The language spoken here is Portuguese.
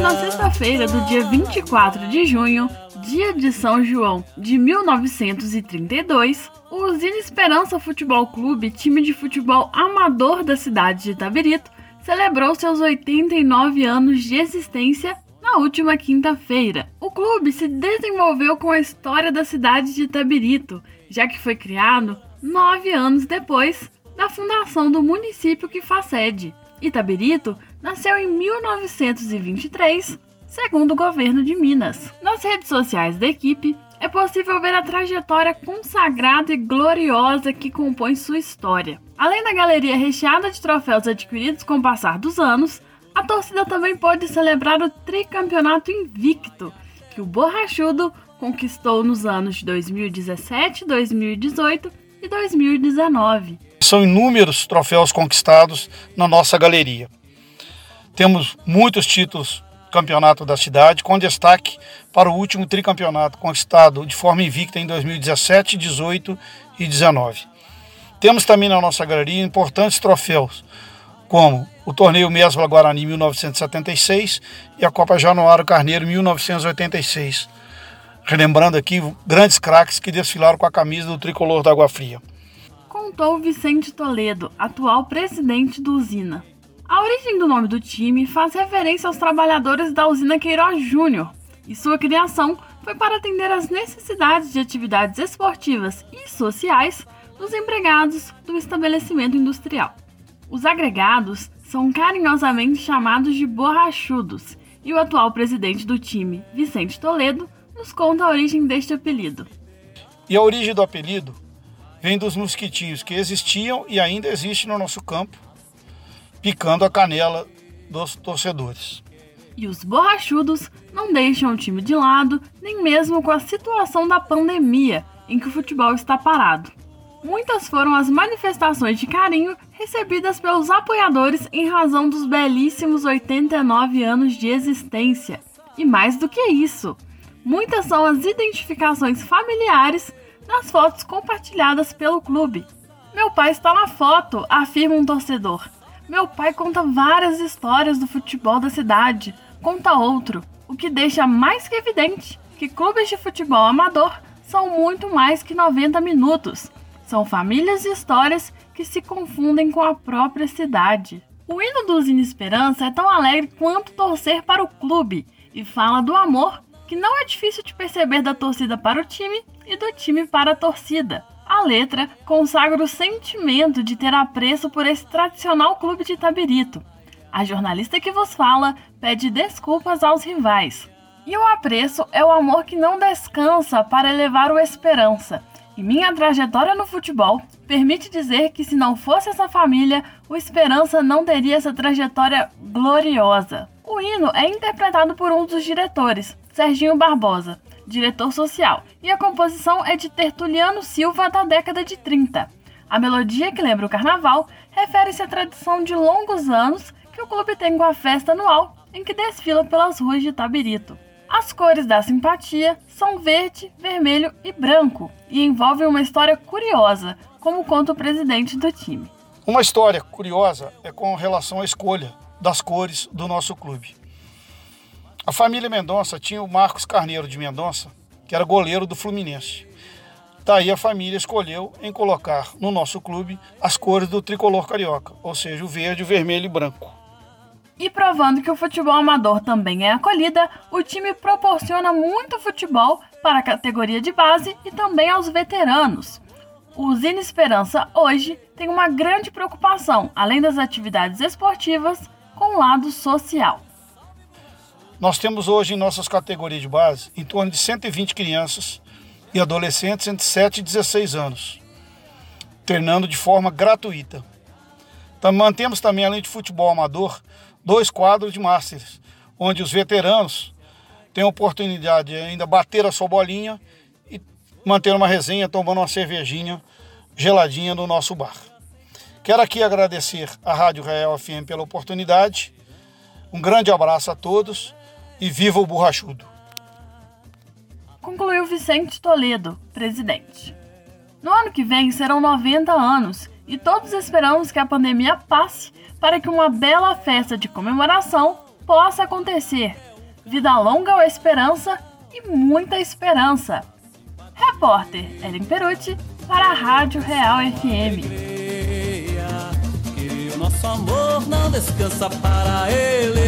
Na sexta-feira do dia 24 de junho, dia de São João de 1932, o Usina Esperança Futebol Clube, time de futebol amador da cidade de Itabirito, celebrou seus 89 anos de existência na última quinta-feira. O clube se desenvolveu com a história da cidade de Itabirito, já que foi criado nove anos depois da fundação do município que faz sede. Itabirito nasceu em 1923, segundo o governo de Minas. Nas redes sociais da equipe, é possível ver a trajetória consagrada e gloriosa que compõe sua história. Além da galeria recheada de troféus adquiridos com o passar dos anos, a torcida também pôde celebrar o tricampeonato invicto, que o Borrachudo conquistou nos anos de 2017, 2018 e 2019. São inúmeros troféus conquistados na nossa galeria. Temos muitos títulos campeonato da cidade, com destaque para o último tricampeonato conquistado de forma invicta em 2017, 18 e 19. Temos também na nossa galeria importantes troféus, como o Torneio Mesbla Guarani 1976 e a Copa Januário Carneiro 1986. Relembrando aqui grandes craques que desfilaram com a camisa do tricolor da Água Fria. Contou Vicente Toledo, atual presidente do Usina. A origem do nome do time faz referência aos trabalhadores da usina Queiroz Júnior, e sua criação foi para atender às necessidades de atividades esportivas e sociais dos empregados do estabelecimento industrial. Os agregados são carinhosamente chamados de borrachudos, e o atual presidente do time, Vicente Toledo, nos conta a origem deste apelido. E a origem do apelido vem dos mosquitinhos que existiam e ainda existem no nosso campo, picando a canela dos torcedores. E os borrachudos não deixam o time de lado, nem mesmo com a situação da pandemia, em que o futebol está parado. Muitas foram as manifestações de carinho recebidas pelos apoiadores em razão dos belíssimos 89 anos de existência. E mais do que isso, muitas são as identificações familiares nas fotos compartilhadas pelo clube. Meu pai está na foto, afirma um torcedor. Meu pai conta várias histórias do futebol da cidade, conta outro, o que deixa mais que evidente que clubes de futebol amador são muito mais que 90 minutos. São famílias e histórias que se confundem com a própria cidade. O hino do Usina Esperança é tão alegre quanto torcer para o clube e fala do amor que não é difícil de perceber da torcida para o time e do time para a torcida. A letra consagra o sentimento de ter apreço por esse tradicional clube de Itabirito. A jornalista que vos fala pede desculpas aos rivais. E o apreço é o amor que não descansa para elevar o esperança. E minha trajetória no futebol permite dizer que se não fosse essa família, o Esperança não teria essa trajetória gloriosa. O hino é interpretado por um dos diretores, Serginho Barbosa, diretor social, e a composição é de Tertuliano Silva da década de 30. A melodia, que lembra o carnaval, refere-se à tradição de longos anos que o clube tem com a festa anual em que desfila pelas ruas de Tabirito. As cores da simpatia são verde, vermelho e branco e envolvem uma história curiosa, como conta o presidente do time. Uma história curiosa é com relação à escolha das cores do nosso clube. A família Mendonça tinha o Marcos Carneiro de Mendonça, que era goleiro do Fluminense. Daí a família escolheu em colocar no nosso clube as cores do tricolor carioca, ou seja, o verde, o vermelho e branco. E provando que o futebol amador também é acolhida, o time proporciona muito futebol para a categoria de base e também aos veteranos. O Usina Esperança hoje tem uma grande preocupação, além das atividades esportivas, com o lado social. Nós temos hoje em nossas categorias de base em torno de 120 crianças e adolescentes entre 7 e 16 anos, treinando de forma gratuita. Então, mantemos também, além de futebol amador, dois quadros de Masters, onde os veteranos têm a oportunidade de ainda bater a sua bolinha e manter uma resenha tomando uma cervejinha geladinha no nosso bar. Quero aqui agradecer à Rádio Real FM pela oportunidade. Um grande abraço a todos e viva o borrachudo. Concluiu Vicente Toledo, presidente. No ano que vem serão 90 anos e todos esperamos que a pandemia passe para que uma bela festa de comemoração possa acontecer. Vida longa ou esperança e muita esperança. Repórter Ellen Perucci para a Rádio Real FM. Que o nosso amor não descansa para o